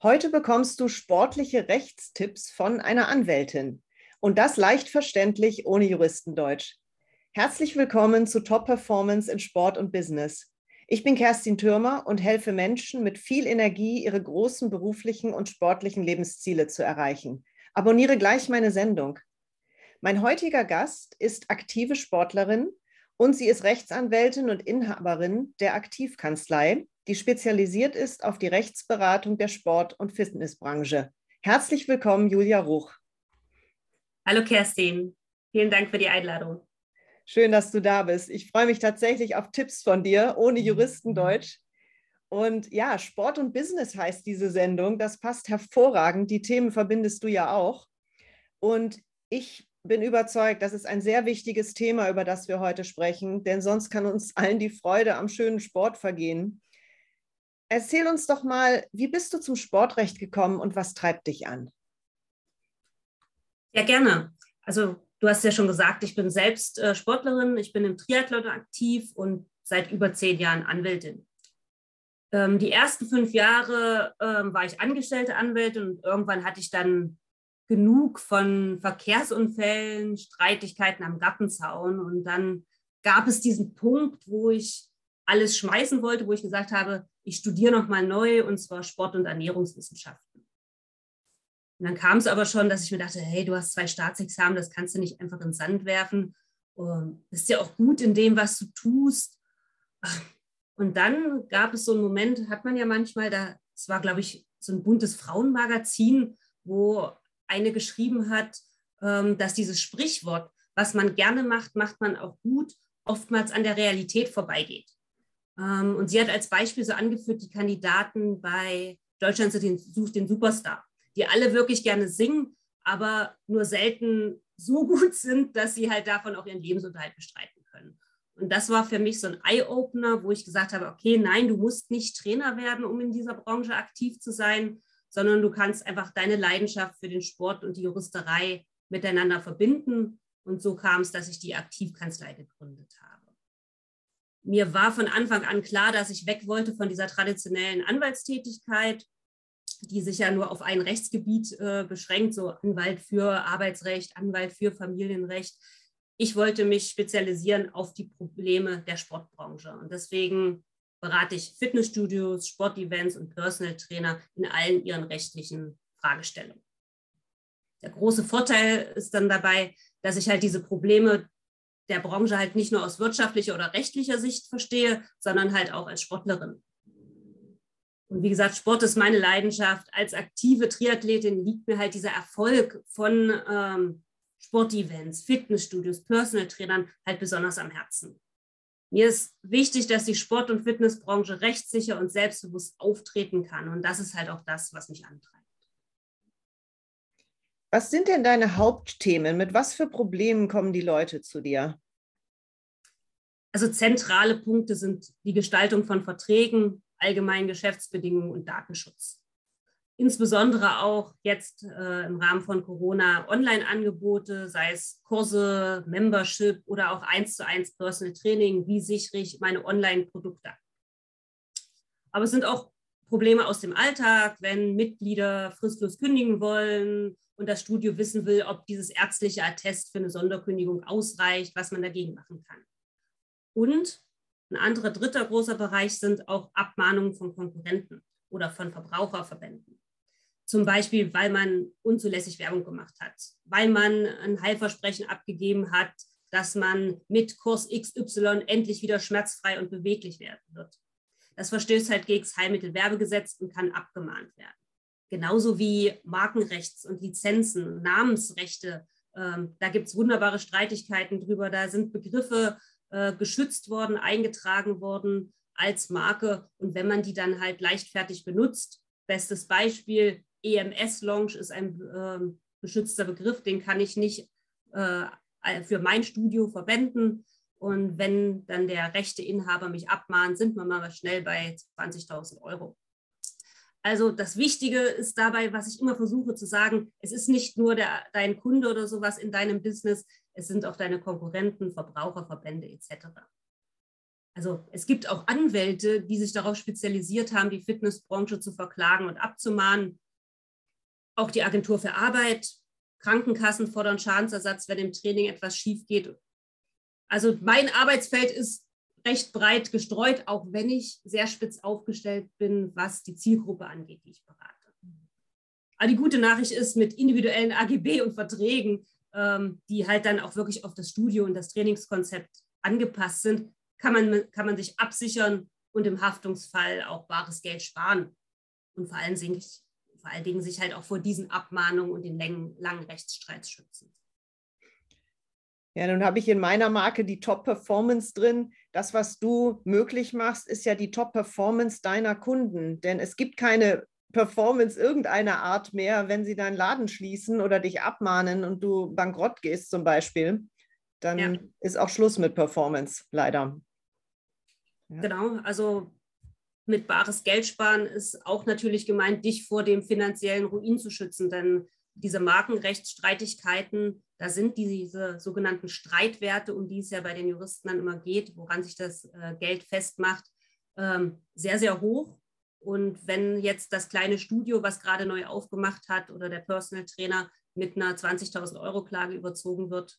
Heute bekommst du sportliche Rechtstipps von einer Anwältin. Und das leicht verständlich ohne Juristendeutsch. Herzlich willkommen zu Top Performance in Sport und Business. Ich bin Kerstin Türmer und helfe Menschen mit viel Energie, ihre großen beruflichen und sportlichen Lebensziele zu erreichen. Abonniere gleich meine Sendung. Mein heutiger Gast ist aktive Sportlerin und sie ist Rechtsanwältin und Inhaberin der Aktivkanzlei, die spezialisiert ist auf die Rechtsberatung der Sport- und Fitnessbranche. Herzlich willkommen, Julia Ruch. Hallo Kerstin, vielen Dank für die Einladung. Schön, dass du da bist. Ich freue mich tatsächlich auf Tipps von dir, ohne Juristendeutsch. Und ja, Sport und Business heißt diese Sendung. Das passt hervorragend. Die Themen verbindest du ja auch. Und ich bin überzeugt, das ist ein sehr wichtiges Thema, über das wir heute sprechen, denn sonst kann uns allen die Freude am schönen Sport vergehen. Erzähl uns doch mal, wie bist du zum Sportrecht gekommen und was treibt dich an? Ja, gerne. Also du hast ja schon gesagt, ich bin selbst äh, Sportlerin, ich bin im Triathlon aktiv und seit über zehn Jahren Anwältin. Ähm, die ersten fünf Jahre ähm, war ich angestellte Anwältin und irgendwann hatte ich dann genug von Verkehrsunfällen, Streitigkeiten am Gartenzaun und dann gab es diesen Punkt, wo ich alles schmeißen wollte, wo ich gesagt habe, ich studiere nochmal neu und zwar Sport- und Ernährungswissenschaften. Und dann kam es aber schon, dass ich mir dachte, hey, du hast zwei Staatsexamen, das kannst du nicht einfach in den Sand werfen. Du bist ja auch gut in dem, was du tust. Und dann gab es so einen Moment, hat man ja manchmal, da, es war, glaube ich, so ein buntes Frauenmagazin, wo eine geschrieben hat, ähm, dass dieses Sprichwort, was man gerne macht, macht man auch gut, oftmals an der Realität vorbeigeht. Ähm, und sie hat als Beispiel so angeführt, die Kandidaten bei Deutschland sucht den Superstar die alle wirklich gerne singen, aber nur selten so gut sind, dass sie halt davon auch ihren Lebensunterhalt bestreiten können. Und das war für mich so ein Eye-Opener, wo ich gesagt habe, okay, nein, du musst nicht Trainer werden, um in dieser Branche aktiv zu sein, sondern du kannst einfach deine Leidenschaft für den Sport und die Juristerei miteinander verbinden. Und so kam es, dass ich die Aktivkanzlei gegründet habe. Mir war von Anfang an klar, dass ich weg wollte von dieser traditionellen Anwaltstätigkeit die sich ja nur auf ein Rechtsgebiet äh, beschränkt, so Anwalt für Arbeitsrecht, Anwalt für Familienrecht. Ich wollte mich spezialisieren auf die Probleme der Sportbranche und deswegen berate ich Fitnessstudios, Sportevents und Personal Trainer in allen ihren rechtlichen Fragestellungen. Der große Vorteil ist dann dabei, dass ich halt diese Probleme der Branche halt nicht nur aus wirtschaftlicher oder rechtlicher Sicht verstehe, sondern halt auch als Sportlerin. Und wie gesagt, Sport ist meine Leidenschaft. Als aktive Triathletin liegt mir halt dieser Erfolg von ähm, Sportevents, Fitnessstudios, Personal Trainern halt besonders am Herzen. Mir ist wichtig, dass die Sport- und Fitnessbranche rechtssicher und selbstbewusst auftreten kann. Und das ist halt auch das, was mich antreibt. Was sind denn deine Hauptthemen? Mit was für Problemen kommen die Leute zu dir? Also zentrale Punkte sind die Gestaltung von Verträgen, allgemeinen Geschäftsbedingungen und Datenschutz. Insbesondere auch jetzt äh, im Rahmen von Corona Online-Angebote, sei es Kurse, Membership oder auch eins zu eins Personal Training. Wie sichere ich meine Online-Produkte? Aber es sind auch Probleme aus dem Alltag, wenn Mitglieder fristlos kündigen wollen und das Studio wissen will, ob dieses ärztliche Attest für eine Sonderkündigung ausreicht, was man dagegen machen kann. Und ein anderer dritter großer Bereich sind auch Abmahnungen von Konkurrenten oder von Verbraucherverbänden. Zum Beispiel, weil man unzulässig Werbung gemacht hat, weil man ein Heilversprechen abgegeben hat, dass man mit Kurs XY endlich wieder schmerzfrei und beweglich werden wird. Das verstößt halt gegen das Heilmittelwerbegesetz und kann abgemahnt werden. Genauso wie Markenrechts- und Lizenzen, Namensrechte. Ähm, da gibt es wunderbare Streitigkeiten drüber. Da sind Begriffe äh, geschützt worden, eingetragen worden als Marke. Und wenn man die dann halt leichtfertig benutzt, bestes Beispiel, EMS-Launch ist ein äh, geschützter Begriff, den kann ich nicht äh, für mein Studio verwenden. Und wenn dann der rechte Inhaber mich abmahnt, sind wir mal schnell bei 20.000 Euro. Also das Wichtige ist dabei, was ich immer versuche zu sagen, es ist nicht nur der, dein Kunde oder sowas in deinem Business, es sind auch deine Konkurrenten, Verbraucherverbände etc. also es gibt auch Anwälte, die sich darauf spezialisiert haben, die Fitnessbranche zu verklagen und abzumahnen. Auch die Agentur für Arbeit, Krankenkassen fordern Schadensersatz, wenn im Training etwas schief geht. Also mein Arbeitsfeld ist recht breit gestreut, auch wenn ich sehr spitz aufgestellt bin, was die Zielgruppe angeht, die ich berate. Aber die gute Nachricht ist, mit individuellen AGB und Verträgen, ähm, die halt dann auch wirklich auf das Studio und das Trainingskonzept angepasst sind, kann man, kann man sich absichern und im Haftungsfall auch bares Geld sparen. Und vor allen, Dingen, vor allen Dingen sich halt auch vor diesen Abmahnungen und den langen, langen Rechtsstreits schützen. Ja, nun habe ich in meiner Marke die Top-Performance drin. Das, was du möglich machst, ist ja die Top-Performance deiner Kunden. Denn es gibt keine Performance irgendeiner Art mehr, wenn sie deinen Laden schließen oder dich abmahnen und du bankrott gehst zum Beispiel. Dann ja. ist auch Schluss mit Performance, leider. Ja. Genau, also mit bares Geld sparen ist auch natürlich gemeint, dich vor dem finanziellen Ruin zu schützen. Denn diese Markenrechtsstreitigkeiten, da sind diese sogenannten Streitwerte, um die es ja bei den Juristen dann immer geht, woran sich das äh, Geld festmacht, ähm, sehr, sehr hoch. Und wenn jetzt das kleine Studio, was gerade neu aufgemacht hat, oder der Personal Trainer mit einer 20.000 Euro Klage überzogen wird,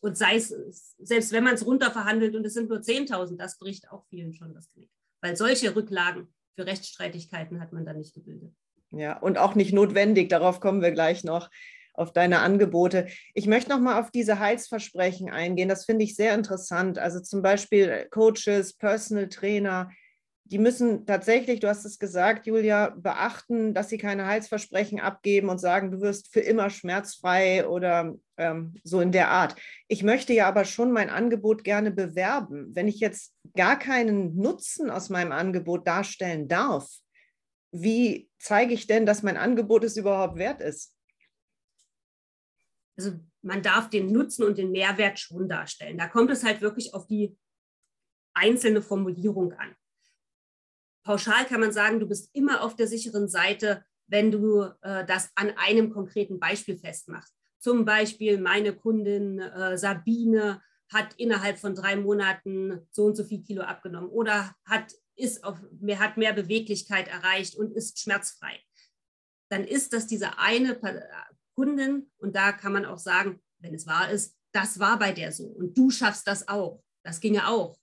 und sei es, selbst wenn man es runterverhandelt und es sind nur 10.000, das bricht auch vielen schon das Knick. Weil solche Rücklagen für Rechtsstreitigkeiten hat man dann nicht gebildet. Ja, und auch nicht notwendig. Darauf kommen wir gleich noch auf deine Angebote. Ich möchte noch mal auf diese Heilsversprechen eingehen. Das finde ich sehr interessant. Also zum Beispiel Coaches, Personal Trainer, die müssen tatsächlich, du hast es gesagt, Julia, beachten, dass sie keine Heilsversprechen abgeben und sagen, du wirst für immer schmerzfrei oder ähm, so in der Art. Ich möchte ja aber schon mein Angebot gerne bewerben. Wenn ich jetzt gar keinen Nutzen aus meinem Angebot darstellen darf, wie zeige ich denn, dass mein Angebot es überhaupt wert ist? Also man darf den Nutzen und den Mehrwert schon darstellen. Da kommt es halt wirklich auf die einzelne Formulierung an pauschal kann man sagen, du bist immer auf der sicheren Seite, wenn du äh, das an einem konkreten Beispiel festmachst. Zum Beispiel meine Kundin äh, Sabine hat innerhalb von drei Monaten so und so viel Kilo abgenommen oder hat, ist auf, mehr, hat mehr Beweglichkeit erreicht und ist schmerzfrei. Dann ist das diese eine Kundin und da kann man auch sagen, wenn es wahr ist, das war bei der so und du schaffst das auch. Das ginge auch.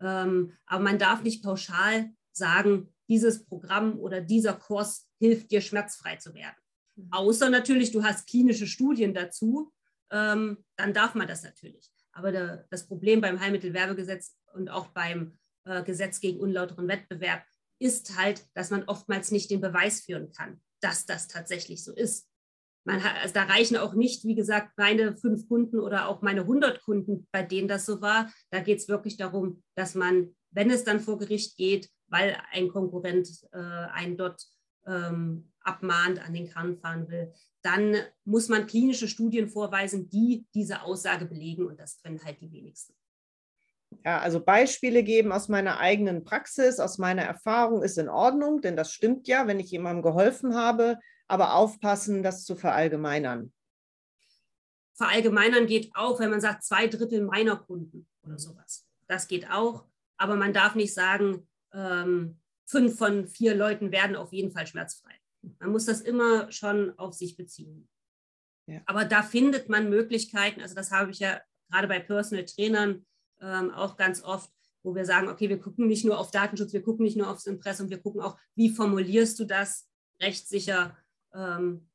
Ähm, aber man darf nicht pauschal sagen, dieses Programm oder dieser Kurs hilft dir, schmerzfrei zu werden. Mhm. Außer natürlich, du hast klinische Studien dazu, ähm, dann darf man das natürlich. Aber der, das Problem beim Heilmittelwerbegesetz und auch beim äh, Gesetz gegen unlauteren Wettbewerb ist halt, dass man oftmals nicht den Beweis führen kann, dass das tatsächlich so ist. Hat, also da reichen auch nicht, wie gesagt, meine fünf Kunden oder auch meine 100 Kunden, bei denen das so war. Da geht es wirklich darum, dass man, wenn es dann vor Gericht geht, weil ein Konkurrent äh, einen dort ähm, abmahnt, an den Kran fahren will, dann muss man klinische Studien vorweisen, die diese Aussage belegen und das können halt die wenigsten. Ja, also Beispiele geben aus meiner eigenen Praxis, aus meiner Erfahrung ist in Ordnung, denn das stimmt ja, wenn ich jemandem geholfen habe, aber aufpassen, das zu verallgemeinern. Verallgemeinern geht auch, wenn man sagt, zwei Drittel meiner Kunden oder sowas. Das geht auch, aber man darf nicht sagen, ähm, fünf von vier Leuten werden auf jeden Fall schmerzfrei. Man muss das immer schon auf sich beziehen. Ja. Aber da findet man Möglichkeiten, also das habe ich ja gerade bei Personal Trainern ähm, auch ganz oft, wo wir sagen, okay, wir gucken nicht nur auf Datenschutz, wir gucken nicht nur aufs Impressum, wir gucken auch, wie formulierst du das rechtssicher. Ähm,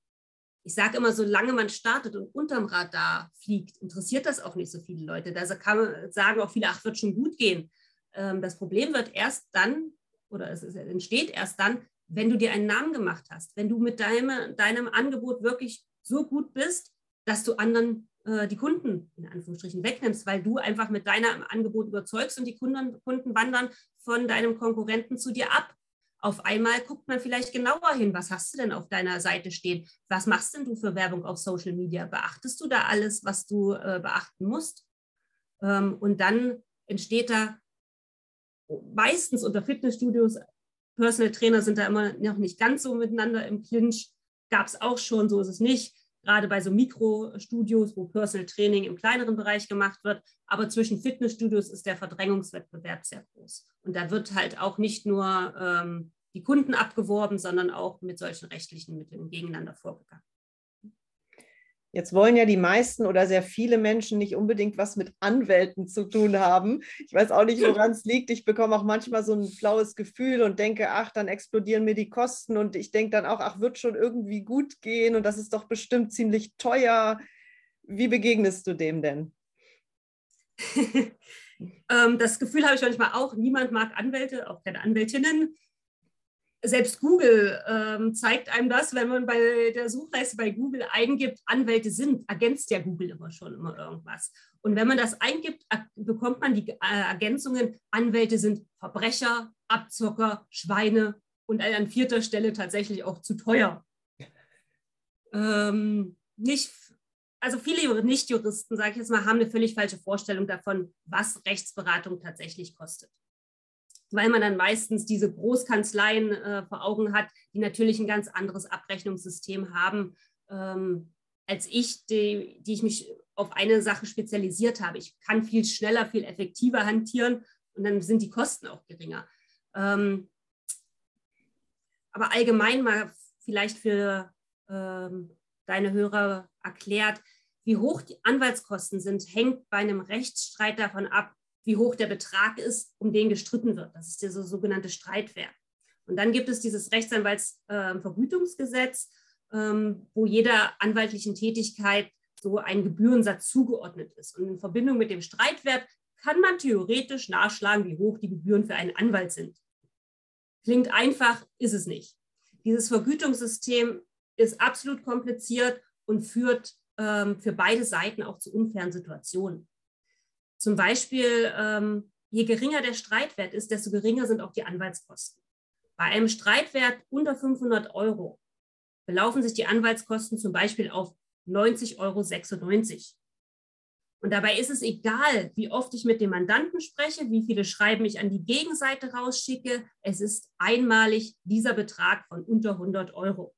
ich sage immer, solange man startet und unterm Radar fliegt, interessiert das auch nicht so viele Leute. Da kann man sagen auch viele, ach, wird schon gut gehen. Ähm, das Problem wird erst dann, oder es entsteht erst dann, wenn du dir einen Namen gemacht hast, wenn du mit deinem, deinem Angebot wirklich so gut bist, dass du anderen äh, die Kunden in Anführungsstrichen wegnimmst, weil du einfach mit deinem Angebot überzeugst und die Kunden, Kunden wandern von deinem Konkurrenten zu dir ab. Auf einmal guckt man vielleicht genauer hin, was hast du denn auf deiner Seite stehen? Was machst denn du für Werbung auf Social Media? Beachtest du da alles, was du äh, beachten musst? Ähm, und dann entsteht da meistens unter Fitnessstudios, Personal Trainer sind da immer noch nicht ganz so miteinander im Clinch. Gab es auch schon, so ist es nicht. Gerade bei so Mikrostudios, wo Personal Training im kleineren Bereich gemacht wird. Aber zwischen Fitnessstudios ist der Verdrängungswettbewerb sehr groß. Und da wird halt auch nicht nur ähm, die Kunden abgeworben, sondern auch mit solchen rechtlichen Mitteln gegeneinander vorgegangen. Jetzt wollen ja die meisten oder sehr viele Menschen nicht unbedingt was mit Anwälten zu tun haben. Ich weiß auch nicht, woran es liegt. Ich bekomme auch manchmal so ein flaues Gefühl und denke, ach, dann explodieren mir die Kosten. Und ich denke dann auch, ach, wird schon irgendwie gut gehen und das ist doch bestimmt ziemlich teuer. Wie begegnest du dem denn? Ähm, das Gefühl habe ich manchmal auch. Niemand mag Anwälte, auch keine Anwältinnen selbst Google ähm, zeigt einem das, wenn man bei der Suchleiste bei Google eingibt, Anwälte sind, ergänzt ja Google immer schon immer irgendwas. Und wenn man das eingibt, bekommt man die äh, Ergänzungen, Anwälte sind Verbrecher, Abzocker, Schweine und an vierter Stelle tatsächlich auch zu teuer. Ähm, nicht, also viele Nichtjuristen, sage ich jetzt mal, haben eine völlig falsche Vorstellung davon, was Rechtsberatung tatsächlich kostet weil man dann meistens diese Großkanzleien äh, vor Augen hat, die natürlich ein ganz anderes Abrechnungssystem haben, ähm, als ich, die, die ich mich auf eine Sache spezialisiert habe. Ich kann viel schneller, viel effektiver hantieren und dann sind die Kosten auch geringer. Ähm, aber allgemein mal vielleicht für ähm, deine Hörer erklärt, wie hoch die Anwaltskosten sind, hängt bei einem Rechtsstreit davon ab, wie hoch der Betrag ist, um den gestritten wird. Das ist dieser sogenannte Streitwert. Und dann gibt es dieses Rechtsanwaltsvergütungsgesetz, ähm, wo jeder anwaltlichen Tätigkeit so ein Gebührensatz zugeordnet ist. Und in Verbindung mit dem Streitwert kann man theoretisch nachschlagen, wie hoch die Gebühren für einen Anwalt sind. Klingt einfach, ist es nicht. Dieses Vergütungssystem ist absolut kompliziert und führt ähm, für beide Seiten auch zu unfairen Situationen. Zum Beispiel, ähm, je geringer der Streitwert ist, desto geringer sind auch die Anwaltskosten. Bei einem Streitwert unter 500 Euro belaufen sich die Anwaltskosten zum Beispiel auf 90,96 Euro. Und dabei ist es egal, wie oft ich mit dem Mandanten spreche, wie viele Schreiben ich an die Gegenseite rausschicke. Es ist einmalig dieser Betrag von unter 100 Euro.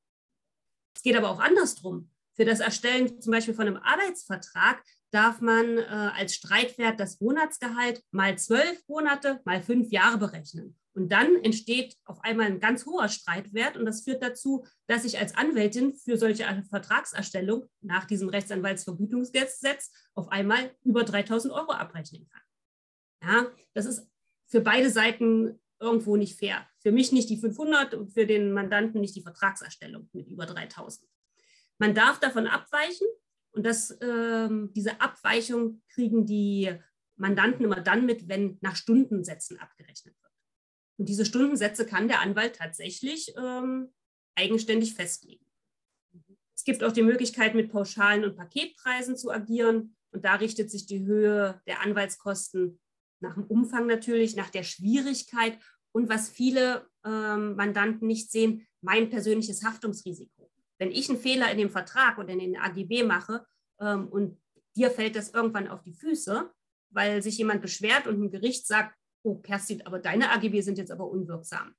Es geht aber auch andersrum. Für das Erstellen zum Beispiel von einem Arbeitsvertrag darf man äh, als Streitwert das Monatsgehalt mal zwölf Monate mal fünf Jahre berechnen. Und dann entsteht auf einmal ein ganz hoher Streitwert und das führt dazu, dass ich als Anwältin für solche Vertragserstellung nach diesem Rechtsanwaltsvergütungsgesetz auf einmal über 3000 Euro abrechnen kann. Ja, das ist für beide Seiten irgendwo nicht fair. Für mich nicht die 500 und für den Mandanten nicht die Vertragserstellung mit über 3000. Man darf davon abweichen, und das, ähm, diese Abweichung kriegen die Mandanten immer dann mit, wenn nach Stundensätzen abgerechnet wird. Und diese Stundensätze kann der Anwalt tatsächlich ähm, eigenständig festlegen. Es gibt auch die Möglichkeit, mit Pauschalen und Paketpreisen zu agieren. Und da richtet sich die Höhe der Anwaltskosten nach dem Umfang natürlich, nach der Schwierigkeit und was viele ähm, Mandanten nicht sehen, mein persönliches Haftungsrisiko. Wenn ich einen Fehler in dem Vertrag oder in den AGB mache ähm, und dir fällt das irgendwann auf die Füße, weil sich jemand beschwert und ein Gericht sagt, oh Kerstin, aber deine AGB sind jetzt aber unwirksam,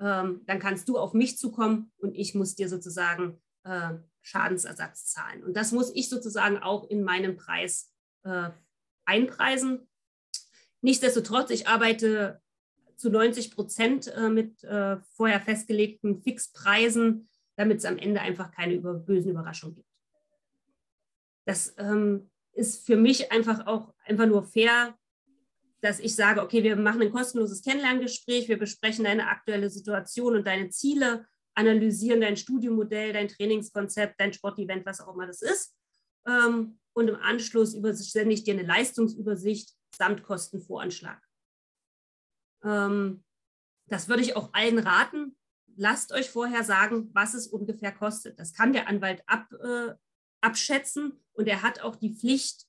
ähm, dann kannst du auf mich zukommen und ich muss dir sozusagen äh, Schadensersatz zahlen. Und das muss ich sozusagen auch in meinen Preis äh, einpreisen. Nichtsdestotrotz, ich arbeite zu 90 Prozent äh, mit äh, vorher festgelegten Fixpreisen damit es am Ende einfach keine über, bösen Überraschungen gibt. Das ähm, ist für mich einfach auch einfach nur fair, dass ich sage, okay, wir machen ein kostenloses Kennenlerngespräch, wir besprechen deine aktuelle Situation und deine Ziele, analysieren dein Studiomodell, dein Trainingskonzept, dein Sportevent, was auch immer das ist. Ähm, und im Anschluss sende ich dir eine Leistungsübersicht samt Kostenvoranschlag. Ähm, das würde ich auch allen raten, lasst euch vorher sagen, was es ungefähr kostet. Das kann der Anwalt ab, äh, abschätzen und er hat auch die Pflicht,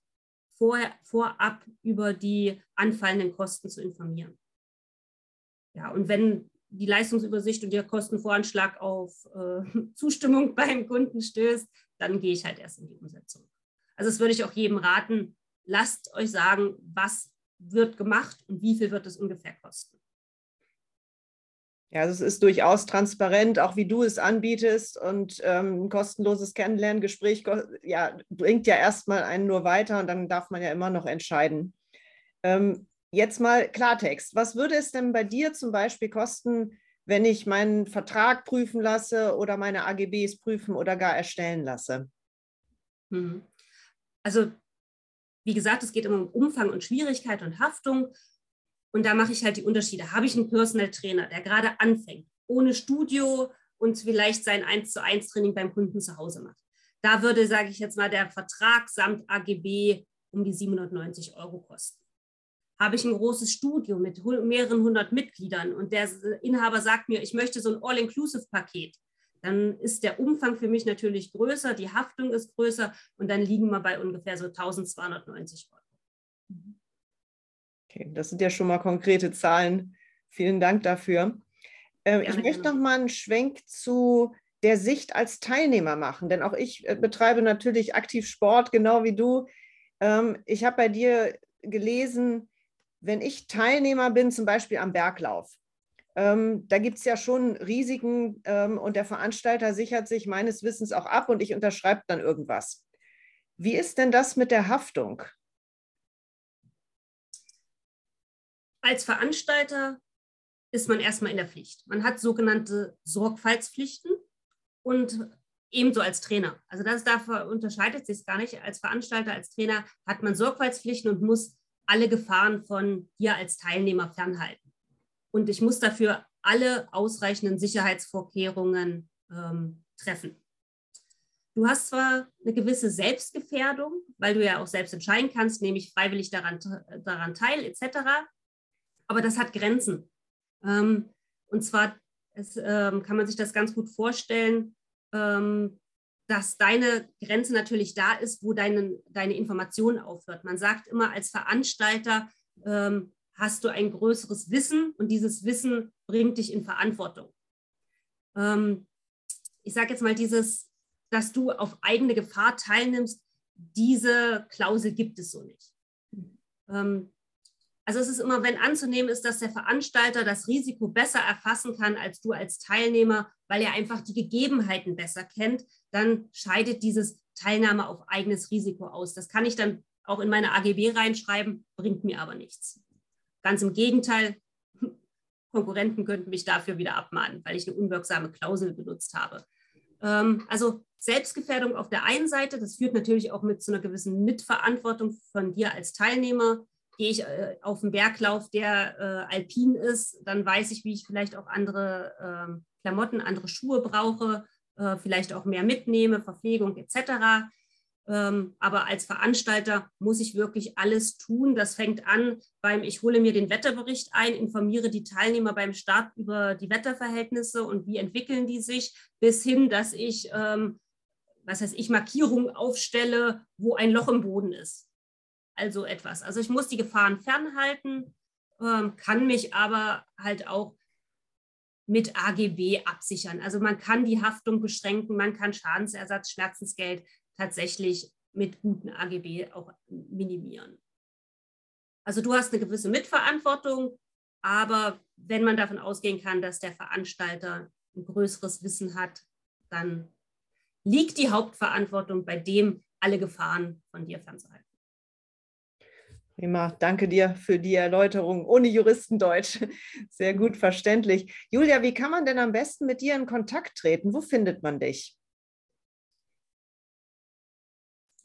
vorher, vorab über die anfallenden Kosten zu informieren. Ja, und wenn die Leistungsübersicht und der Kostenvoranschlag auf äh, Zustimmung beim Kunden stößt, dann gehe ich halt erst in die Umsetzung. Also das würde ich auch jedem raten, lasst euch sagen, was wird gemacht und wie viel wird es ungefähr kosten. Ja, also es ist durchaus transparent, auch wie du es anbietest und ähm, ein kostenloses Kennenlerngespräch ja, bringt ja erstmal einen nur weiter und dann darf man ja immer noch entscheiden. Ähm, jetzt mal Klartext. Was würde es denn bei dir zum Beispiel kosten, wenn ich meinen Vertrag prüfen lasse oder meine AGBs prüfen oder gar erstellen lasse? Mhm. Also, wie gesagt, es geht um Umfang und Schwierigkeit und Haftung. Und da mache ich halt die Unterschiede. Habe ich einen Personal Trainer, der gerade anfängt, ohne Studio und vielleicht sein 1 zu 1 Training beim Kunden zu Hause macht. Da würde, sage ich jetzt mal, der Vertrag samt AGB um die 790 Euro kosten. Habe ich ein großes Studio mit mehreren hundert Mitgliedern und der Inhaber sagt mir, ich möchte so ein All-Inclusive-Paket, dann ist der Umfang für mich natürlich größer, die Haftung ist größer und dann liegen wir bei ungefähr so 1290 Euro. Okay, das sind ja schon mal konkrete Zahlen. Vielen Dank dafür. Äh, ich möchte noch mal einen Schwenk zu der Sicht als Teilnehmer machen, denn auch ich äh, betreibe natürlich aktiv Sport, genau wie du. Ähm, ich habe bei dir gelesen, wenn ich Teilnehmer bin, zum Beispiel am Berglauf, ähm, da gibt es ja schon Risiken ähm, und der Veranstalter sichert sich meines Wissens auch ab und ich unterschreibe dann irgendwas. Wie ist denn das mit der Haftung? Als Veranstalter ist man erstmal in der Pflicht. Man hat sogenannte Sorgfaltspflichten und ebenso als Trainer. Also das dafür unterscheidet sich gar nicht. Als Veranstalter, als Trainer hat man Sorgfaltspflichten und muss alle Gefahren von dir als Teilnehmer fernhalten. Und ich muss dafür alle ausreichenden Sicherheitsvorkehrungen ähm, treffen. Du hast zwar eine gewisse Selbstgefährdung, weil du ja auch selbst entscheiden kannst, nehme ich freiwillig daran, daran teil, etc aber das hat Grenzen. Ähm, und zwar es, ähm, kann man sich das ganz gut vorstellen, ähm, dass deine Grenze natürlich da ist, wo deine, deine Information aufhört. Man sagt immer, als Veranstalter ähm, hast du ein größeres Wissen und dieses Wissen bringt dich in Verantwortung. Ähm, ich sage jetzt mal dieses, dass du auf eigene Gefahr teilnimmst, diese Klausel gibt es so nicht. Ähm, also es ist immer, wenn anzunehmen ist, dass der Veranstalter das Risiko besser erfassen kann als du als Teilnehmer, weil er einfach die Gegebenheiten besser kennt, dann scheidet dieses Teilnahme auf eigenes Risiko aus. Das kann ich dann auch in meine AGB reinschreiben, bringt mir aber nichts. Ganz im Gegenteil, Konkurrenten könnten mich dafür wieder abmahnen, weil ich eine unwirksame Klausel benutzt habe. Ähm, also Selbstgefährdung auf der einen Seite, das führt natürlich auch mit zu einer gewissen Mitverantwortung von dir als Teilnehmer gehe ich äh, auf einen Berglauf, der äh, alpin ist, dann weiß ich, wie ich vielleicht auch andere äh, Klamotten, andere Schuhe brauche, äh, vielleicht auch mehr mitnehme, Verpflegung etc. Ähm, aber als Veranstalter muss ich wirklich alles tun. Das fängt an beim, ich hole mir den Wetterbericht ein, informiere die Teilnehmer beim Start über die Wetterverhältnisse und wie entwickeln die sich, bis hin, dass ich, ähm, was heißt ich, Markierungen aufstelle, wo ein Loch im Boden ist also etwas. Also ich muss die Gefahren fernhalten, ähm, kann mich aber halt auch mit AGB absichern. Also man kann die Haftung beschränken, man kann Schadensersatz, Schmerzensgeld tatsächlich mit guten AGB auch minimieren. Also du hast eine gewisse Mitverantwortung, aber wenn man davon ausgehen kann, dass der Veranstalter ein größeres Wissen hat, dann liegt die Hauptverantwortung bei dem, alle Gefahren von dir fernzuhalten. Prima, danke dir für die Erläuterung ohne Juristendeutsch. Sehr gut verständlich. Julia, wie kann man denn am besten mit dir in Kontakt treten? Wo findet man dich?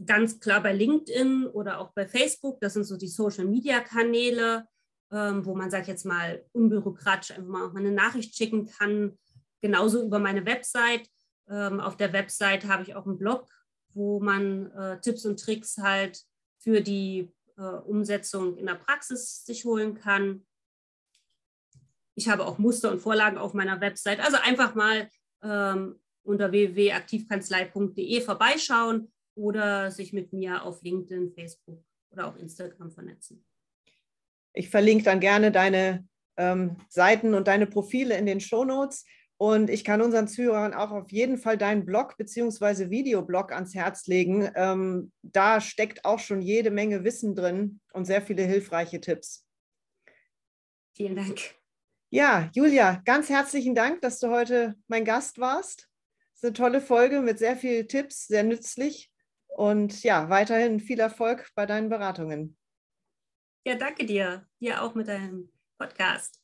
Ganz klar bei LinkedIn oder auch bei Facebook. Das sind so die Social-Media-Kanäle, ähm, wo man, sag ich jetzt mal, unbürokratisch einfach mal eine Nachricht schicken kann. Genauso über meine Website. Ähm, auf der Website habe ich auch einen Blog, wo man äh, Tipps und Tricks halt für die äh, Umsetzung in der Praxis sich holen kann. Ich habe auch Muster und Vorlagen auf meiner Website. Also einfach mal ähm, unter www.aktivkanzlei.de vorbeischauen oder sich mit mir auf LinkedIn, Facebook oder auch Instagram vernetzen. Ich verlinke dann gerne deine ähm, Seiten und deine Profile in den Shownotes. Und ich kann unseren Zuhörern auch auf jeden Fall deinen Blog bzw. Videoblog ans Herz legen. Ähm, da steckt auch schon jede Menge Wissen drin und sehr viele hilfreiche Tipps. Vielen Dank. Ja, Julia, ganz herzlichen Dank, dass du heute mein Gast warst. Es ist eine tolle Folge mit sehr vielen Tipps, sehr nützlich. Und ja, weiterhin viel Erfolg bei deinen Beratungen. Ja, danke dir. Dir auch mit deinem Podcast.